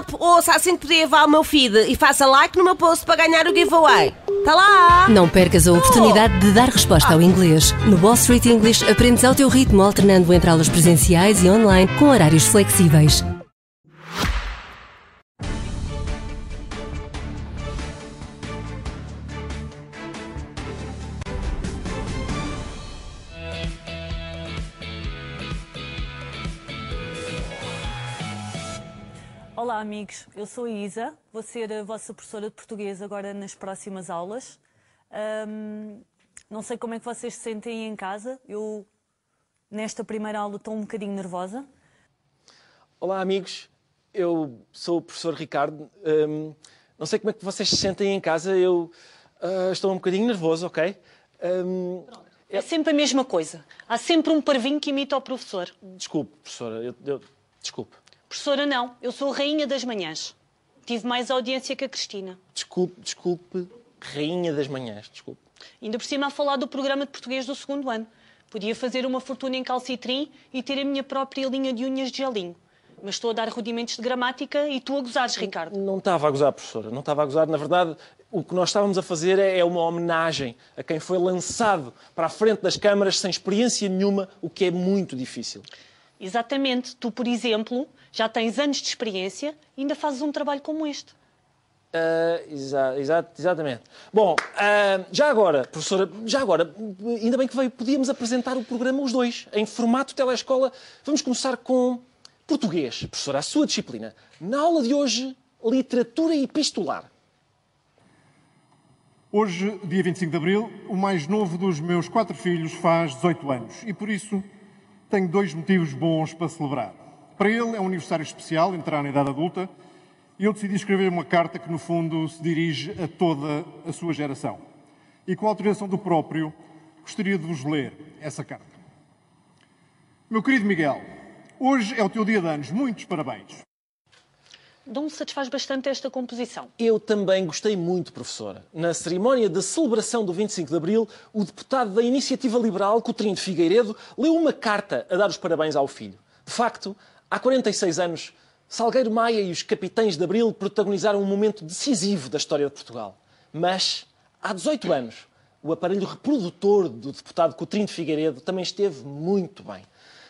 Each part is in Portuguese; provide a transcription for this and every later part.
help, ouça assim que podia levar o meu feed e faça like no meu post para ganhar o giveaway. Tá lá! Não percas a oportunidade de dar resposta ao inglês. No Wall Street English aprendes ao teu ritmo, alternando entre aulas presenciais e online com horários flexíveis. Olá, amigos. Eu sou a Isa. Vou ser a vossa professora de português agora nas próximas aulas. Ahm, não sei como é que vocês se sentem em casa. Eu, nesta primeira aula, estou um bocadinho nervosa. Olá, amigos. Eu sou o professor Ricardo. Hum, não sei como é que vocês se sentem em casa. Eu ah, estou um bocadinho nervoso, ok? Hum, É sempre a mesma coisa. Há sempre um parvinho que imita o professor. desculpe, professora. Eu, eu- desculpe. Professora, não. Eu sou a rainha das manhãs. Tive mais audiência que a Cristina. Desculpe, desculpe. Rainha das manhãs, desculpe. Ainda por cima a falar do programa de português do segundo ano. Podia fazer uma fortuna em calcitrim e ter a minha própria linha de unhas de gelinho. Mas estou a dar rudimentos de gramática e tu a gozares, Ricardo. Não estava a gozar, professora. Não estava a gozar. Na verdade, o que nós estávamos a fazer é é uma homenagem a quem foi lançado para a frente das câmaras sem experiência nenhuma, o que é muito difícil. Exatamente. Tu, por exemplo, já tens anos de experiência e ainda fazes um trabalho como este. Ah, exa- exa- exatamente. Bom, ah, já agora, professora, já agora, ainda bem que veio, podíamos apresentar o programa os dois, em formato telescola. Vamos começar com português, professora, a sua disciplina. Na aula de hoje, literatura epistolar. Hoje, dia 25 de abril, o mais novo dos meus quatro filhos faz 18 anos e por isso tenho dois motivos bons para celebrar. Para ele é um aniversário especial, entrar na idade adulta, e eu decidi escrever uma carta que, no fundo, se dirige a toda a sua geração. E com a autorização do próprio, gostaria de vos ler essa carta. Meu querido Miguel, hoje é o teu dia de anos. Muitos parabéns. Não me satisfaz bastante esta composição. Eu também gostei muito, professora. Na cerimónia de celebração do 25 de Abril, o deputado da Iniciativa Liberal, Coutinho de Figueiredo, leu uma carta a dar os parabéns ao filho. De facto, há 46 anos, Salgueiro Maia e os capitães de Abril protagonizaram um momento decisivo da história de Portugal. Mas, há 18 anos, o aparelho reprodutor do deputado Coutinho de Figueiredo também esteve muito bem.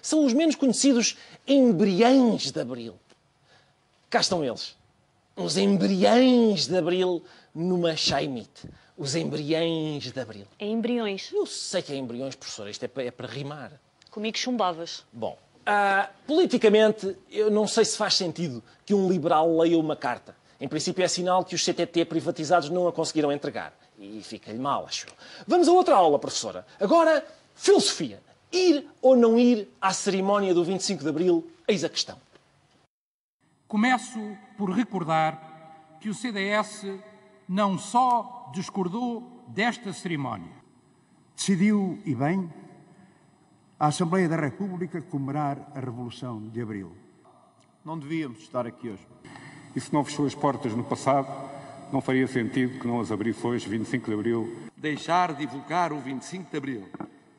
São os menos conhecidos embriões de Abril. Cá estão eles. Os embriões de Abril numa Chaimite. Os embriões de Abril. É embriões. Eu sei que é embriões, professora. Isto é para, é para rimar. Comigo chumbavas. Bom, ah, politicamente, eu não sei se faz sentido que um liberal leia uma carta. Em princípio, é sinal que os CTT privatizados não a conseguiram entregar. E fica-lhe mal, acho eu. Vamos a outra aula, professora. Agora, filosofia. Ir ou não ir à cerimónia do 25 de Abril? Eis a questão. Começo por recordar que o CDS não só discordou desta cerimónia, Decidiu, e bem, a Assembleia da República comemorar a Revolução de Abril. Não devíamos estar aqui hoje. E se não fechou as portas no passado, não faria sentido que não as abrisse hoje, 25 de Abril. deixar de evocar o 25 de Abril,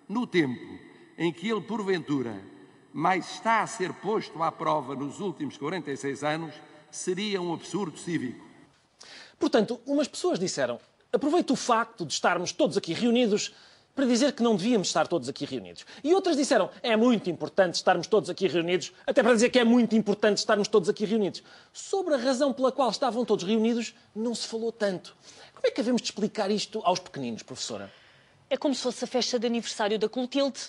no tempo em que ele, porventura, mais está a ser posto à prova nos últimos 46 anos, seria um absurdo cívico. Portanto, umas pessoas disseram: aproveito o facto de estarmos todos aqui reunidos para dizer que não devíamos estar todos aqui reunidos. E outras disseram: é muito importante estarmos todos aqui reunidos, até para dizer que é muito importante estarmos todos aqui reunidos. Sobre a razão pela qual estavam todos reunidos, não se falou tanto. Como é que havemos de explicar isto aos pequeninos, professora? É como se fosse a festa de aniversário da Clotilde.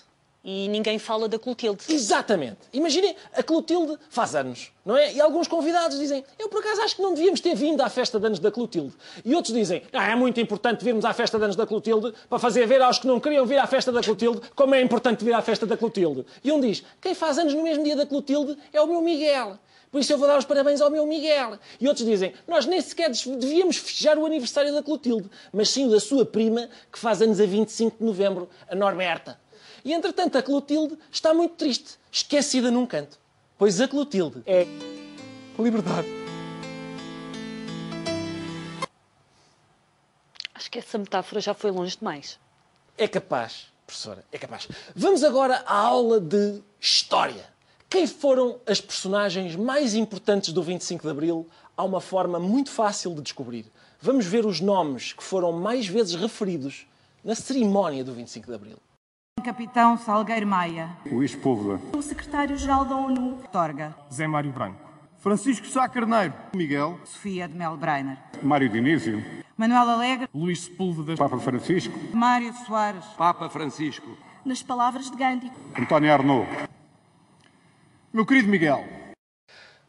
E ninguém fala da Clotilde. Exatamente. Imaginem, a Clotilde faz anos, não é? E alguns convidados dizem, eu por acaso acho que não devíamos ter vindo à festa de anos da Clotilde. E outros dizem, ah, é muito importante virmos à festa de anos da Clotilde para fazer ver aos que não queriam vir à festa da Clotilde como é importante vir à festa da Clotilde. E um diz, quem faz anos no mesmo dia da Clotilde é o meu Miguel. Por isso eu vou dar os parabéns ao meu Miguel. E outros dizem, nós nem sequer devíamos festejar o aniversário da Clotilde, mas sim o da sua prima, que faz anos a 25 de novembro, a Norberta. E entretanto a Clotilde está muito triste, esquecida num canto. Pois a Clotilde é liberdade. Acho que essa metáfora já foi longe demais. É capaz, professora, é capaz. Vamos agora à aula de História. Quem foram as personagens mais importantes do 25 de Abril há uma forma muito fácil de descobrir. Vamos ver os nomes que foram mais vezes referidos na cerimónia do 25 de Abril. Capitão Salgueiro Maia. Luís Púlveda. O secretário-geral da ONU. Torga. Zé Mário Branco. Francisco Sá Carneiro. Miguel. Sofia de Mel Breiner. Mário Dinísio. Manuel Alegre. Luís Sepúlveda. Papa Francisco. Mário Soares. Papa Francisco. Nas palavras de Gandhi. António Arnaud. Meu querido Miguel.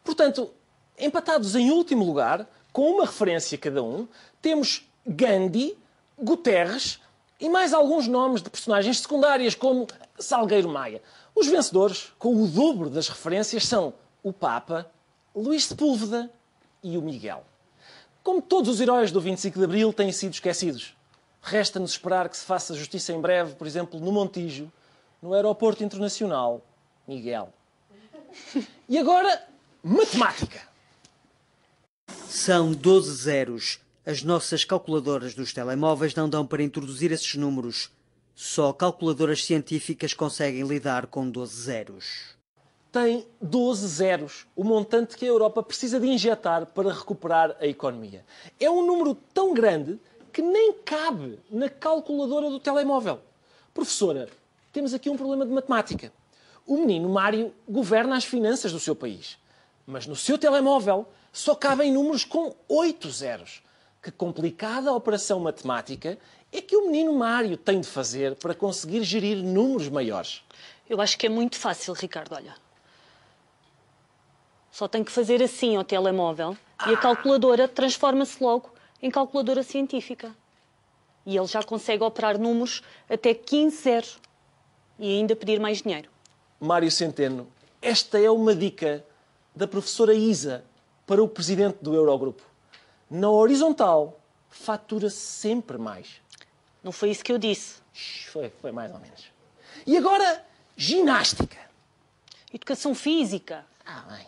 Portanto, empatados em último lugar, com uma referência cada um, temos Gandhi, Guterres e mais alguns nomes de personagens secundárias, como Salgueiro Maia. Os vencedores, com o dobro das referências, são o Papa, Luís Sepúlveda e o Miguel. Como todos os heróis do 25 de Abril têm sido esquecidos, resta-nos esperar que se faça justiça em breve, por exemplo, no Montijo, no Aeroporto Internacional Miguel. E agora, matemática. São 12 zeros. As nossas calculadoras dos telemóveis não dão para introduzir esses números. Só calculadoras científicas conseguem lidar com 12 zeros. Tem 12 zeros, o montante que a Europa precisa de injetar para recuperar a economia. É um número tão grande que nem cabe na calculadora do telemóvel. Professora, temos aqui um problema de matemática. O menino Mário governa as finanças do seu país, mas no seu telemóvel só cabem números com 8 zeros. Que complicada operação matemática é que o menino Mário tem de fazer para conseguir gerir números maiores? Eu acho que é muito fácil, Ricardo, olha. Só tem que fazer assim ao telemóvel e a calculadora transforma-se logo em calculadora científica. E ele já consegue operar números até 15 zeros e ainda pedir mais dinheiro. Mário Centeno, esta é uma dica da professora Isa para o presidente do Eurogrupo. Na horizontal, fatura-se sempre mais. Não foi isso que eu disse. Foi, foi mais ou menos. E agora, ginástica. Educação física. Ah, bem.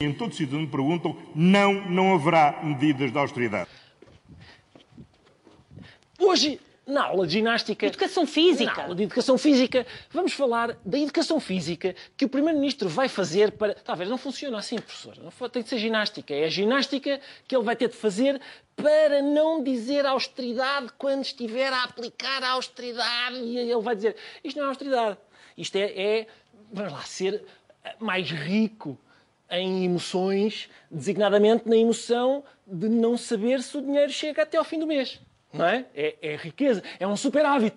Em todo cidadão perguntam, não, não haverá medidas de austeridade. Hoje, na aula de ginástica. Educação física. Na aula de educação física, vamos falar da educação física que o Primeiro-Ministro vai fazer para. Ver, não funciona assim, professora. Não tem de ser ginástica. É a ginástica que ele vai ter de fazer para não dizer austeridade quando estiver a aplicar a austeridade. E ele vai dizer: isto não é austeridade. Isto é, é vamos lá, ser mais rico em emoções, designadamente na emoção de não saber se o dinheiro chega até ao fim do mês não é? é? É riqueza, é um superávit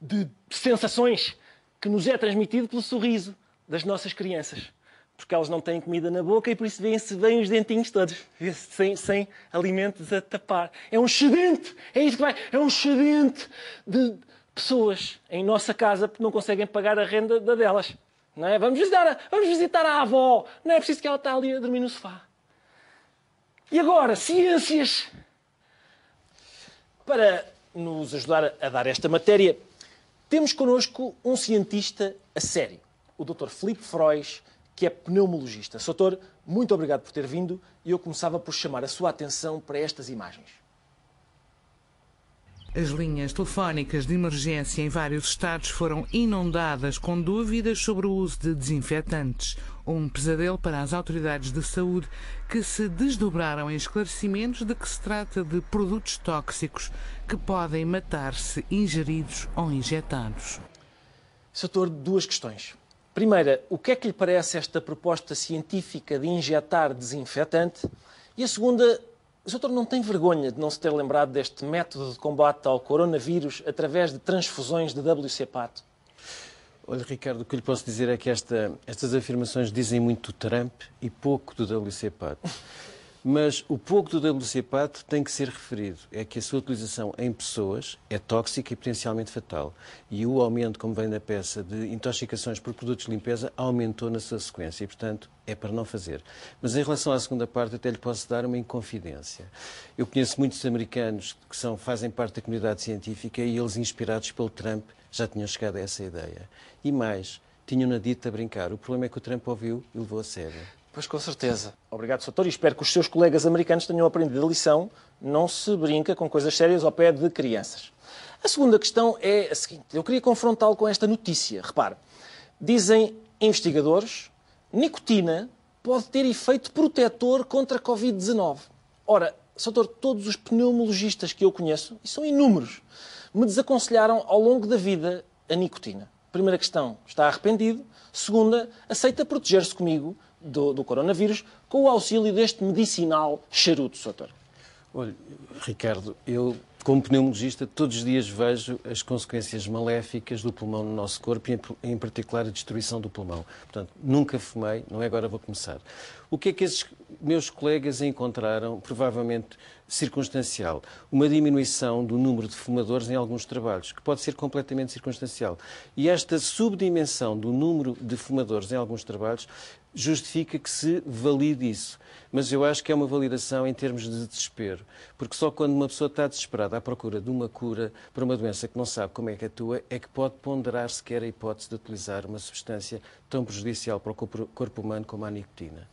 de sensações que nos é transmitido pelo sorriso das nossas crianças. Porque elas não têm comida na boca e por isso vêem-se bem os dentinhos todos, sem, sem alimentos a tapar. É um excedente, é isso que vai, é um excedente de pessoas em nossa casa porque não conseguem pagar a renda da delas. Não é? vamos, visitar a, vamos visitar a avó, não é preciso que ela está ali a dormir no sofá. E agora, ciências. Para nos ajudar a dar esta matéria, temos connosco um cientista a sério, o Dr. Filipe Frois, que é pneumologista. Doutor, muito obrigado por ter vindo e eu começava por chamar a sua atenção para estas imagens. As linhas telefónicas de emergência em vários estados foram inundadas com dúvidas sobre o uso de desinfetantes. Um pesadelo para as autoridades de saúde que se desdobraram em esclarecimentos de que se trata de produtos tóxicos que podem matar-se ingeridos ou injetados. Doutor, duas questões. Primeira, o que é que lhe parece esta proposta científica de injetar desinfetante? E a segunda, o doutor não tem vergonha de não se ter lembrado deste método de combate ao coronavírus através de transfusões de WC-Pato? Olha, Ricardo, o que lhe posso dizer é que esta, estas afirmações dizem muito do Trump e pouco do WC-Pato. Mas o pouco do WC-Pato tem que ser referido. É que a sua utilização em pessoas é tóxica e potencialmente fatal. E o aumento, como vem na peça, de intoxicações por produtos de limpeza aumentou na sua sequência. E, portanto, é para não fazer. Mas em relação à segunda parte, até lhe posso dar uma inconfidência. Eu conheço muitos americanos que são, fazem parte da comunidade científica e eles, inspirados pelo Trump, já tinham chegado a essa ideia. E mais, tinham-na dito a brincar. O problema é que o Trump ouviu e levou a sério. Pois com certeza. Obrigado, Soutor, e espero que os seus colegas americanos tenham aprendido a lição. Não se brinca com coisas sérias ao pé de crianças. A segunda questão é a seguinte. Eu queria confrontá-lo com esta notícia. Repare, dizem investigadores, nicotina pode ter efeito protetor contra a Covid-19. Ora, Soutor, todos os pneumologistas que eu conheço, e são inúmeros, me desaconselharam ao longo da vida a nicotina. Primeira questão, está arrependido. Segunda, aceita proteger-se comigo do, do, coronavírus com o auxílio deste medicinal charuto, Soutor. Olha, Ricardo, eu como pneumologista, todos os dias vejo as consequências maléficas do pulmão no nosso corpo e, em particular, a destruição do pulmão. Portanto, nunca fumei, não é agora vou começar. O que é que esses meus colegas encontraram? Provavelmente circunstancial. Uma diminuição do número de fumadores em alguns trabalhos, que pode ser completamente circunstancial. E esta subdimensão do número de fumadores em alguns trabalhos justifica que se valide isso. Mas eu acho que é uma validação em termos de desespero. Porque só quando uma pessoa está desesperada à procura de uma cura para uma doença que não sabe como é que atua, é que pode ponderar sequer a hipótese de utilizar uma substância tão prejudicial para o corpo humano como a nicotina.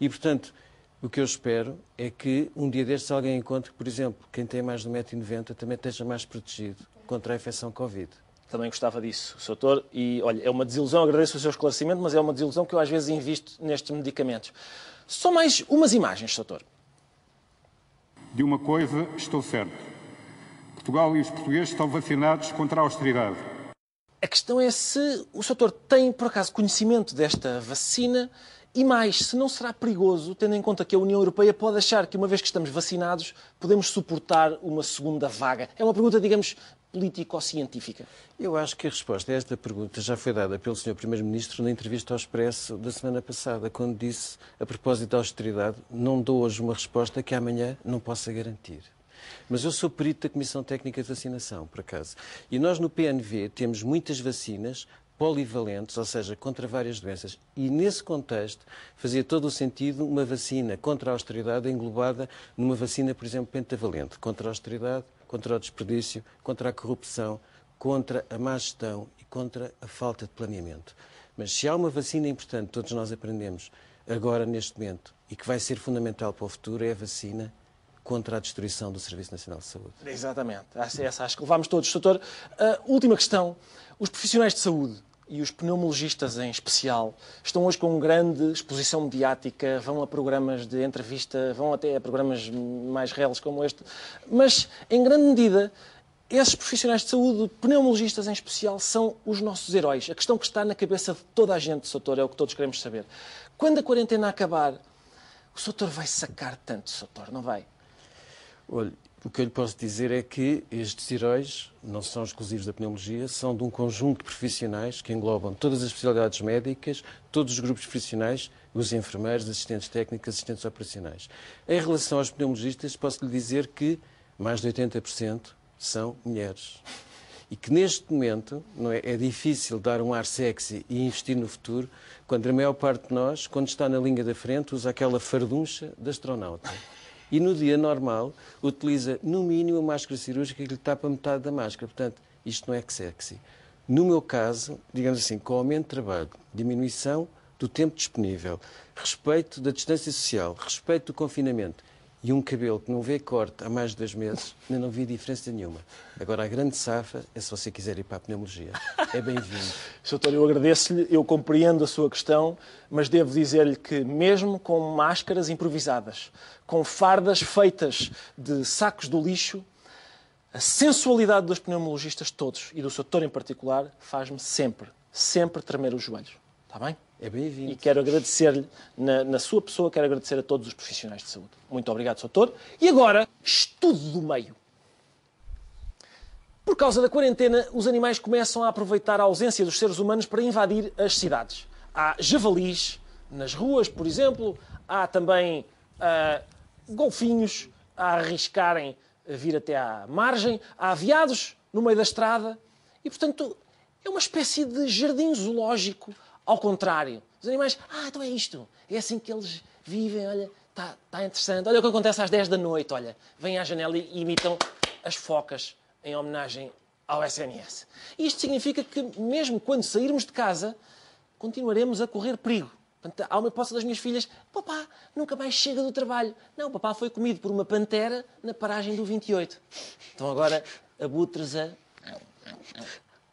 E, portanto, o que eu espero é que um dia destes alguém encontre por exemplo, quem tem mais de 1,90m também esteja mais protegido contra a infecção Covid. Também gostava disso, Soutor. E, olha, é uma desilusão, agradeço o seu esclarecimento, mas é uma desilusão que eu às vezes invisto nestes medicamentos. Só mais umas imagens, Soutor. De uma coisa estou certo. Portugal e os portugueses estão vacinados contra a austeridade. A questão é se o Soutor tem, por acaso, conhecimento desta vacina e mais, se não será perigoso, tendo em conta que a União Europeia pode achar que, uma vez que estamos vacinados, podemos suportar uma segunda vaga. É uma pergunta, digamos, político-científica? Eu acho que a resposta a esta pergunta já foi dada pelo Sr. Primeiro-Ministro na entrevista ao Expresso da semana passada, quando disse, a propósito da austeridade, não dou hoje uma resposta que amanhã não possa garantir. Mas eu sou perito da Comissão Técnica de Vacinação, por acaso. E nós no PNV temos muitas vacinas polivalentes, ou seja, contra várias doenças. E nesse contexto fazia todo o sentido uma vacina contra a austeridade englobada numa vacina, por exemplo, pentavalente, contra a austeridade, contra o desperdício, contra a corrupção, contra a má gestão e contra a falta de planeamento. Mas se há uma vacina importante, todos nós aprendemos agora, neste momento, e que vai ser fundamental para o futuro, é a vacina contra a destruição do Serviço Nacional de Saúde. Exatamente. Essa acho que levámos todos. Doutor, última questão. Os profissionais de saúde e os pneumologistas em especial estão hoje com grande exposição mediática, vão a programas de entrevista, vão até a programas mais reais como este, mas em grande medida esses profissionais de saúde, pneumologistas em especial, são os nossos heróis. A questão que está na cabeça de toda a gente, Soutor, é o que todos queremos saber. Quando a quarentena acabar, o Soutor vai sacar tanto, Soutor, não vai? Olha, o que eu lhe posso dizer é que estes heróis não são exclusivos da pneumologia, são de um conjunto de profissionais que englobam todas as especialidades médicas, todos os grupos profissionais, os enfermeiros, assistentes técnicos, assistentes operacionais. Em relação aos pneumologistas, posso lhe dizer que mais de 80% são mulheres. E que neste momento não é, é difícil dar um ar sexy e investir no futuro, quando a maior parte de nós, quando está na linha da frente, usa aquela farduncha de astronauta e no dia normal utiliza no mínimo a máscara cirúrgica que lhe tapa metade da máscara. Portanto, isto não é que sexy. No meu caso, digamos assim, com aumento de trabalho, diminuição do tempo disponível, respeito da distância social, respeito do confinamento e um cabelo que não vê corte há mais de dois meses, ainda não vi diferença nenhuma. Agora, a grande safa é se você quiser ir para a pneumologia. É bem-vindo. Doutor, eu agradeço-lhe, eu compreendo a sua questão, mas devo dizer-lhe que, mesmo com máscaras improvisadas, com fardas feitas de sacos do lixo, a sensualidade dos pneumologistas todos, e do seu doutor em particular, faz-me sempre, sempre tremer os joelhos. Está bem? É bem-vindo. E quero agradecer-lhe, na, na, sua pessoa, quero agradecer a todos os profissionais de saúde. Muito obrigado, doutor. E agora, estudo do meio. Por causa da quarentena, os animais começam a aproveitar a ausência dos seres humanos para invadir as cidades. Há javalis nas ruas, por exemplo, há também uh, golfinhos a arriscarem a vir até à margem, há veados no meio da estrada e, portanto, é uma espécie de jardim zoológico ao contrário. Os animais, ah, então é isto, é assim que eles vivem, olha, está tá interessante. Olha o que acontece às 10 da noite, olha, vêm à janela e imitam as focas em homenagem ao SNS. Isto significa que, mesmo quando sairmos de casa, continuaremos a correr perigo. Portanto, há uma hipótese das minhas filhas: papá nunca mais chega do trabalho. Não, papá foi comido por uma pantera na paragem do 28. Então agora abutres a,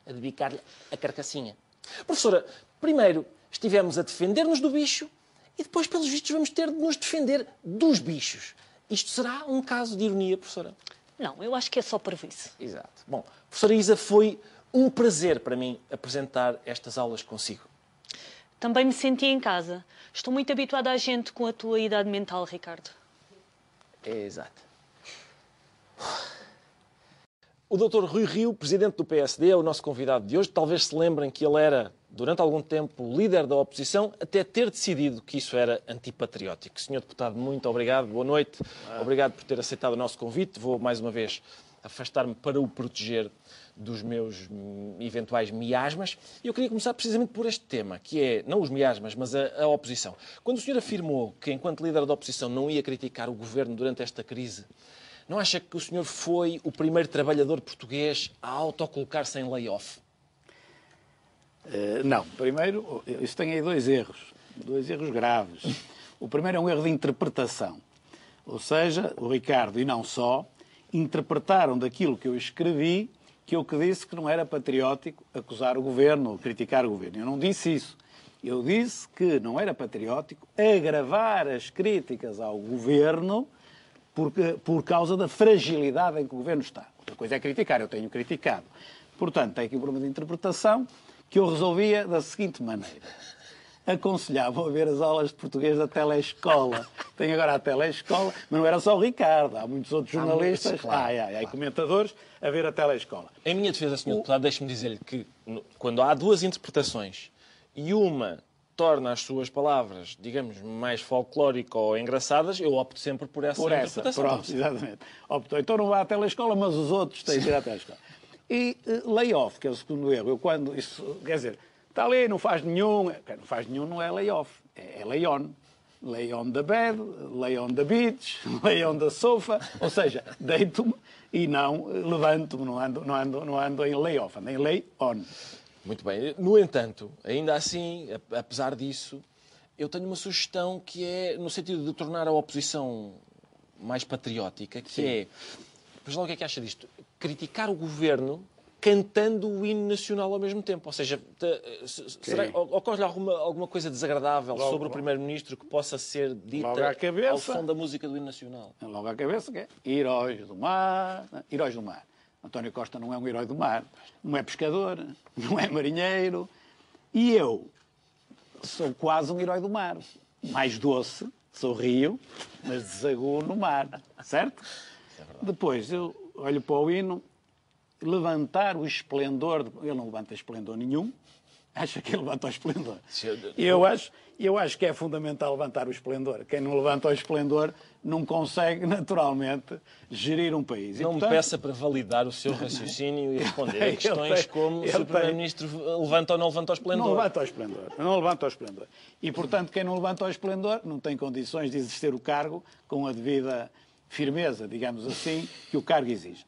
a dedicar-lhe a carcassinha. Professora, primeiro, estivemos a defender-nos do bicho e depois, pelos vistos, vamos ter de nos defender dos bichos. Isto será um caso de ironia, professora? Não, eu acho que é só prejuízo. Exato. Bom, professora Isa, foi um prazer para mim apresentar estas aulas consigo. Também me senti em casa. Estou muito habituada a gente com a tua idade mental, Ricardo. É exato. O Dr. Rui Rio, presidente do PSD, é o nosso convidado de hoje. Talvez se lembrem que ele era, durante algum tempo, líder da oposição, até ter decidido que isso era antipatriótico. Senhor deputado, muito obrigado, boa noite. Obrigado por ter aceitado o nosso convite. Vou, mais uma vez, afastar-me para o proteger dos meus hum, eventuais miasmas. E eu queria começar precisamente por este tema, que é, não os miasmas, mas a, a oposição. Quando o senhor afirmou que, enquanto líder da oposição, não ia criticar o governo durante esta crise, não acha que o senhor foi o primeiro trabalhador português a autocolocar-se em layoff? Uh, não. Primeiro, isso tem aí dois erros. Dois erros graves. O primeiro é um erro de interpretação. Ou seja, o Ricardo, e não só, interpretaram daquilo que eu escrevi que eu que disse que não era patriótico acusar o governo ou criticar o governo. Eu não disse isso. Eu disse que não era patriótico agravar as críticas ao governo por, por causa da fragilidade em que o governo está. Outra coisa é criticar, eu tenho criticado. Portanto, tem aqui um problema de interpretação que eu resolvia da seguinte maneira. Aconselhavam a ver as aulas de português da telescola. Tem agora a telescola, mas não era só o Ricardo, há muitos outros jornalistas, há, claro, ai, ai, ai, comentadores, a ver a telescola. Em minha defesa, Sr. Deputado, deixe-me dizer-lhe que quando há duas interpretações e uma torna as suas palavras, digamos, mais folclórico ou engraçadas, eu opto sempre por essa por essa, interpretação. Pronto, exatamente. Optou. Então não vá à telescola, mas os outros têm de ir à telescola. E uh, layoff, que é o segundo erro. Eu quando isso, quer dizer, está ali, não faz nenhum, não faz nenhum, não é layoff, é, é lay on. Lay on the bed, lay on the beach, lay on the sofa, ou seja, deito-me e não levanto-me, não ando, não, ando, não ando em layoff, ando em lay on. Muito bem. No entanto, ainda assim, apesar disso, eu tenho uma sugestão que é no sentido de tornar a oposição mais patriótica, que Sim. é. Pois lá o que é que acha disto? Criticar o governo cantando o hino nacional ao mesmo tempo. Ou seja, ocorre-lhe alguma, alguma coisa desagradável logo, sobre o Primeiro-Ministro que possa ser dita cabeça, ao som da música do hino nacional? Logo à cabeça, que é Heróis do Mar, Heróis do Mar. António Costa não é um herói do mar, não é pescador, não é marinheiro. E eu sou quase um herói do mar. Mais doce, sou rio, mas desaguo no mar, certo? É Depois eu olho para o hino, levantar o esplendor. De... Ele não levanta esplendor nenhum, acha que ele levanta o esplendor. Eu acho, eu acho que é fundamental levantar o esplendor. Quem não levanta o esplendor não consegue, naturalmente, gerir um país. Não e, portanto... me peça para validar o seu raciocínio e responder a questões como se o Primeiro-Ministro levanta ou não levanta o esplendor. Não levanta o esplendor. Não levanta o esplendor. E, portanto, quem não levanta o esplendor não tem condições de exercer o cargo com a devida firmeza, digamos assim, que o cargo exige.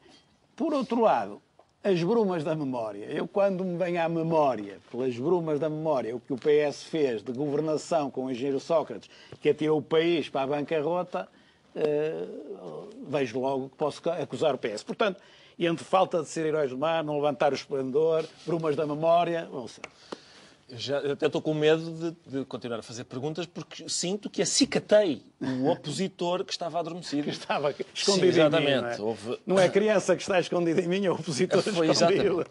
Por outro lado, as brumas da memória. Eu, quando me venho à memória, pelas brumas da memória, o que o PS fez de governação com o engenheiro Sócrates, que atirou o país para a bancarrota, uh, vejo logo que posso acusar o PS. Portanto, entre falta de ser heróis do mar, não levantar o esplendor, brumas da memória, ou seja, já, eu até estou com medo de, de, continuar a fazer perguntas porque sinto que acicatei o opositor que estava adormecido. Que estava escondido Sim, exatamente. em mim, não é? Houve... não é criança que está escondida em mim, é o opositor Foi escondido. Exatamente.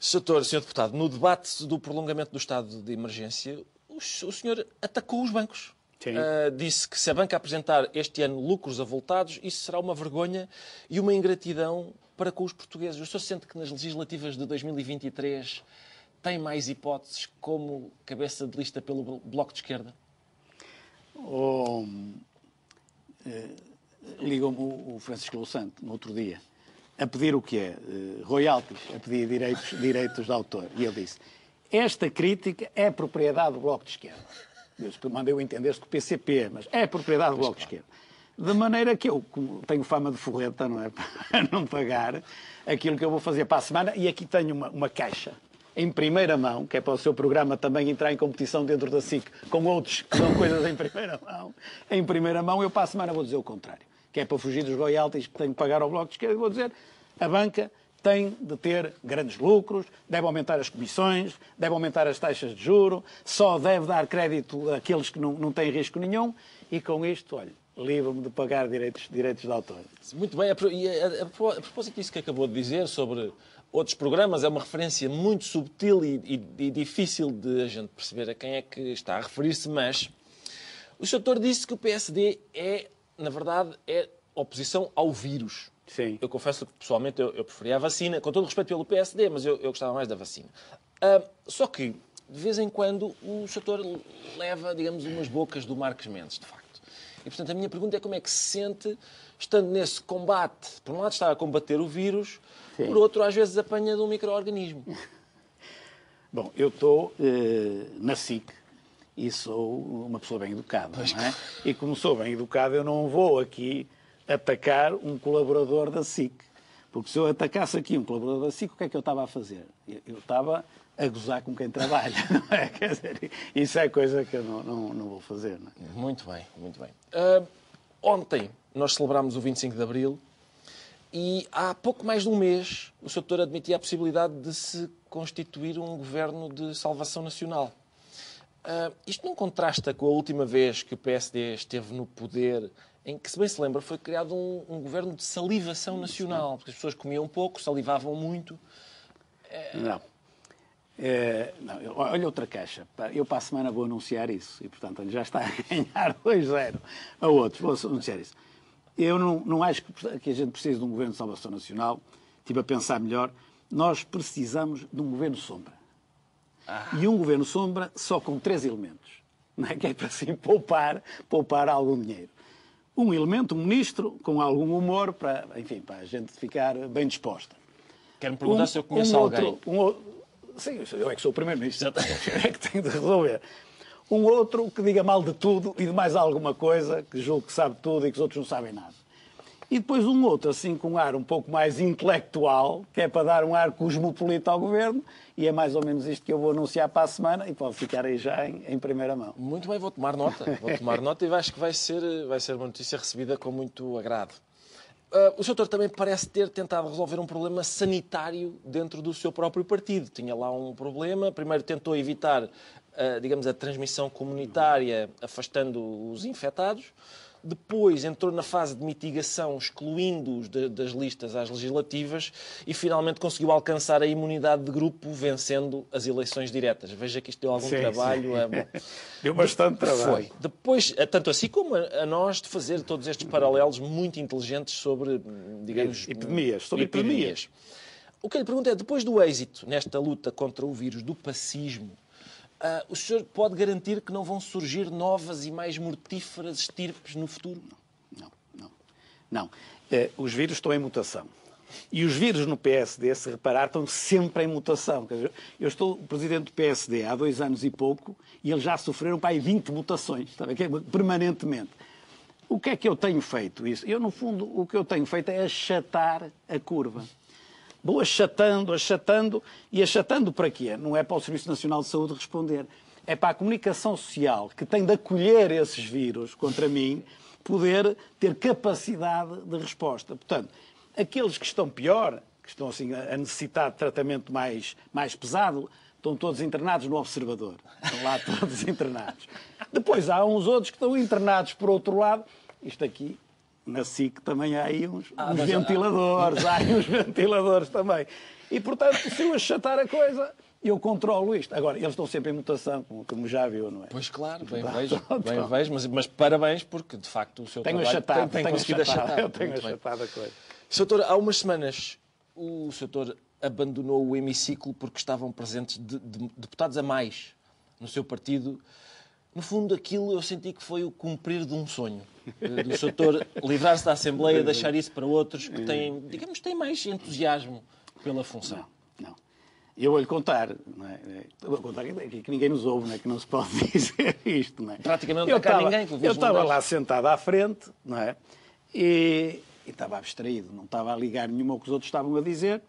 Senhor, senhor Deputado, no debate do prolongamento do estado de emergência, o, o senhor atacou os bancos. Uh, disse que se a banca apresentar este ano lucros avultados, isso será uma vergonha e uma ingratidão para com os portugueses. O senhor sente que nas legislativas de 2023 tem mais hipóteses como cabeça de lista pelo Bloco de Esquerda? Oh, eh, Ligou-me o Francisco Louçante no outro dia a pedir o que é? Uh, royalties, a pedir direitos, direitos de autor. E ele disse: Esta crítica é propriedade do Bloco de Esquerda. Deus que mandei-o entender que o PCP, mas é propriedade do Bloco de Esquerda. De maneira que eu tenho fama de forreta, não é? Para não pagar aquilo que eu vou fazer para a semana. E aqui tenho uma, uma caixa em primeira mão, que é para o seu programa também entrar em competição dentro da SIC com outros que são coisas em primeira mão. Em primeira mão, eu para a semana vou dizer o contrário, que é para fugir dos royalties que tenho que pagar ao Bloco de Esquerda, vou dizer a banca tem de ter grandes lucros, deve aumentar as comissões, deve aumentar as taxas de juro, só deve dar crédito àqueles que não, não têm risco nenhum e com isto, olha, livro-me de pagar direitos, direitos de autor. Muito bem, e a, a, a propósito disso que acabou de dizer sobre outros programas, é uma referência muito subtil e, e, e difícil de a gente perceber a quem é que está a referir-se, mas o. Doutor disse que o PSD é, na verdade, é oposição ao vírus. Sim. Eu confesso que, pessoalmente, eu, eu preferia a vacina, com todo o respeito pelo PSD, mas eu, eu gostava mais da vacina. Uh, só que, de vez em quando, o setor leva, digamos, umas bocas do Marcos Mendes, de facto. E, portanto, a minha pergunta é como é que se sente, estando nesse combate, por um lado está a combater o vírus, Sim. por outro, às vezes apanha de um micro-organismo. Bom, eu estou eh, na SIC e sou uma pessoa bem educada, pois não é? E como sou bem educado, eu não vou aqui atacar um colaborador da SIC. Porque se eu atacasse aqui um colaborador da SIC, o que é que eu estava a fazer? Eu estava a gozar com quem trabalha, não é? Quer dizer, isso é coisa que eu não, não, não vou fazer. Não é? Muito bem, muito bem. Uh, ontem nós celebramos o 25 de Abril e há pouco mais de um mês o Sr. Doutor admitia a possibilidade de se constituir um governo de salvação nacional. Uh, isto não contrasta com a última vez que o PSD esteve no poder, em que, se bem se lembra, foi criado um, um governo de salivação nacional, porque as pessoas comiam pouco, salivavam muito. Não. É, não, olha outra caixa. Eu para a semana vou anunciar isso. E, portanto, ele já está a ganhar 2-0 a outros. Vou anunciar isso. Eu não, não acho que a gente precise de um governo de salvação nacional. Estive a pensar melhor. Nós precisamos de um governo sombra. Ah. E um governo sombra só com três elementos. Não é? Que é para assim poupar, poupar algum dinheiro. Um elemento, um ministro, com algum humor, para, enfim, para a gente ficar bem disposta. Quero-me perguntar um, se eu conheço um alguém. Outro, um, Sim, eu é que sou o primeiro-ministro. É que tenho de resolver. Um outro que diga mal de tudo e de mais alguma coisa, que julgue que sabe tudo e que os outros não sabem nada. E depois um outro, assim, com um ar um pouco mais intelectual, que é para dar um ar cosmopolita ao governo, e é mais ou menos isto que eu vou anunciar para a semana e pode ficar aí já em, em primeira mão. Muito bem, vou tomar nota. Vou tomar nota e acho que vai ser, vai ser uma notícia recebida com muito agrado. Uh, o Sr. também parece ter tentado resolver um problema sanitário dentro do seu próprio partido. Tinha lá um problema. Primeiro tentou evitar, digamos, a transmissão comunitária, afastando os infectados. Depois entrou na fase de mitigação, excluindo-os das listas às legislativas e finalmente conseguiu alcançar a imunidade de grupo, vencendo as eleições diretas. Veja que isto deu algum sim, trabalho. Sim. Deu bastante trabalho. Foi. Depois, tanto assim como a nós, de fazer todos estes paralelos muito inteligentes sobre, digamos. Epidemias. Sobre epidemias. epidemias. O que eu lhe pergunto é, depois do êxito nesta luta contra o vírus do pacismo, Uh, o senhor pode garantir que não vão surgir novas e mais mortíferas estirpes no futuro? Não, não. Não. Uh, os vírus estão em mutação. E os vírus no PSD, se reparar, estão sempre em mutação. Eu estou presidente do PSD há dois anos e pouco e eles já sofreram para aí 20 mutações, sabe? permanentemente. O que é que eu tenho feito isso? Eu, no fundo, o que eu tenho feito é achatar a curva. Vou achatando, achatando, e achatando para quê? Não é para o Serviço Nacional de Saúde responder. É para a comunicação social, que tem de acolher esses vírus contra mim, poder ter capacidade de resposta. Portanto, aqueles que estão pior, que estão assim a necessitar de tratamento mais, mais pesado, estão todos internados no observador. Estão lá todos internados. Depois há uns outros que estão internados por outro lado. Isto aqui na SIC também há aí uns, ah, uns ventiladores, há aí uns ventiladores também. E, portanto, se eu achatar a coisa, eu controlo isto. Agora, eles estão sempre em mutação, como, já viu, não é? Pois claro, bem vejo, bem vejo mas, mas, parabéns, porque de facto o seu tenho trabalho achatado, tem, tem tenho conseguido achatado, achatar. Eu tenho Muito achatado bem. a coisa. Soutor, há umas semanas o Soutor abandonou o hemiciclo porque estavam presentes de, de, deputados a mais no seu partido. No fundo, aquilo eu senti que foi o cumprir de um sonho. Eh, do Soutor livrar-se da Assembleia, deixar isso para outros que têm, digamos, têm mais entusiasmo pela função. Não, não. Eu vou-lhe contar, não é? Eu vou contar que ninguém nos ouve, não é? que não se pode dizer isto. Não é? Praticamente não está ninguém. Eu estava lá sentado à frente não é? e, e estava abstraído, não estava a ligar nenhuma ao que os outros estavam a dizer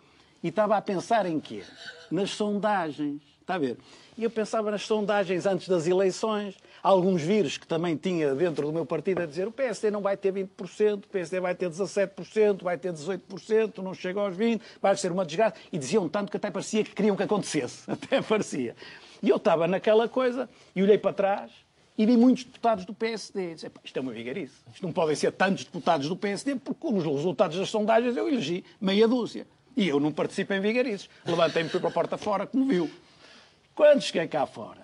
e estava a pensar em quê? Nas sondagens. Está a ver? E eu pensava nas sondagens antes das eleições. alguns vírus que também tinha dentro do meu partido a dizer o PSD não vai ter 20%, o PSD vai ter 17%, vai ter 18%, não chega aos 20%, vai ser uma desgraça. E diziam tanto que até parecia que queriam que acontecesse. Até parecia. E eu estava naquela coisa e olhei para trás e vi muitos deputados do PSD. Disse, isto é uma vigarice. Isto não podem ser tantos deputados do PSD, porque como os resultados das sondagens eu elegi meia dúzia. E eu não participo em vigarices. Levantei-me fui para a porta fora, como viu. Quando cheguei cá fora,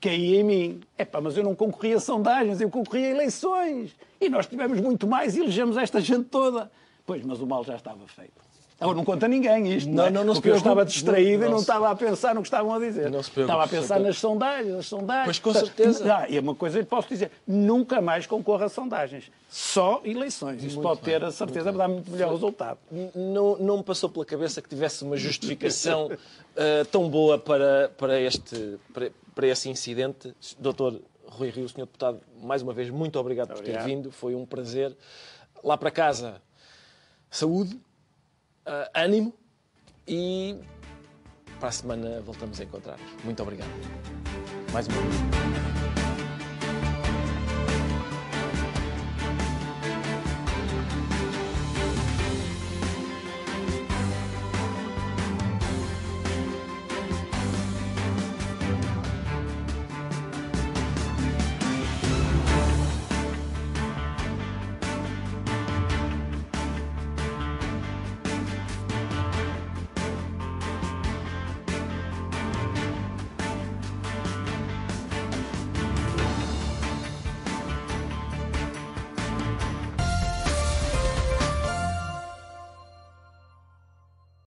caí em mim. Epá, mas eu não concorri a sondagens, eu concorri a eleições. E nós tivemos muito mais e elegemos esta gente toda. Pois, mas o mal já estava feito. Agora não conta ninguém isto, não, não, não, porque eu estava distraído não, e não estava a pensar no que estavam a dizer. Não se estava a pensar nas sondagens, nas sondagens. Pois com certeza. Ah, e uma coisa eu posso dizer, nunca mais concorra a sondagens. Só eleições. Isso pode bem, ter a certeza de dar muito melhor resultado. Não, não me passou pela cabeça que tivesse uma justificação uh, tão boa para, para, este, para, para esse incidente. Doutor Rui Rio, senhor deputado, mais uma vez, muito obrigado, obrigado. por ter vindo. Foi um prazer. Lá para casa, saúde uh, ânimo e para a semana voltamos a encontrar. Muito obrigado. Mais uma vez.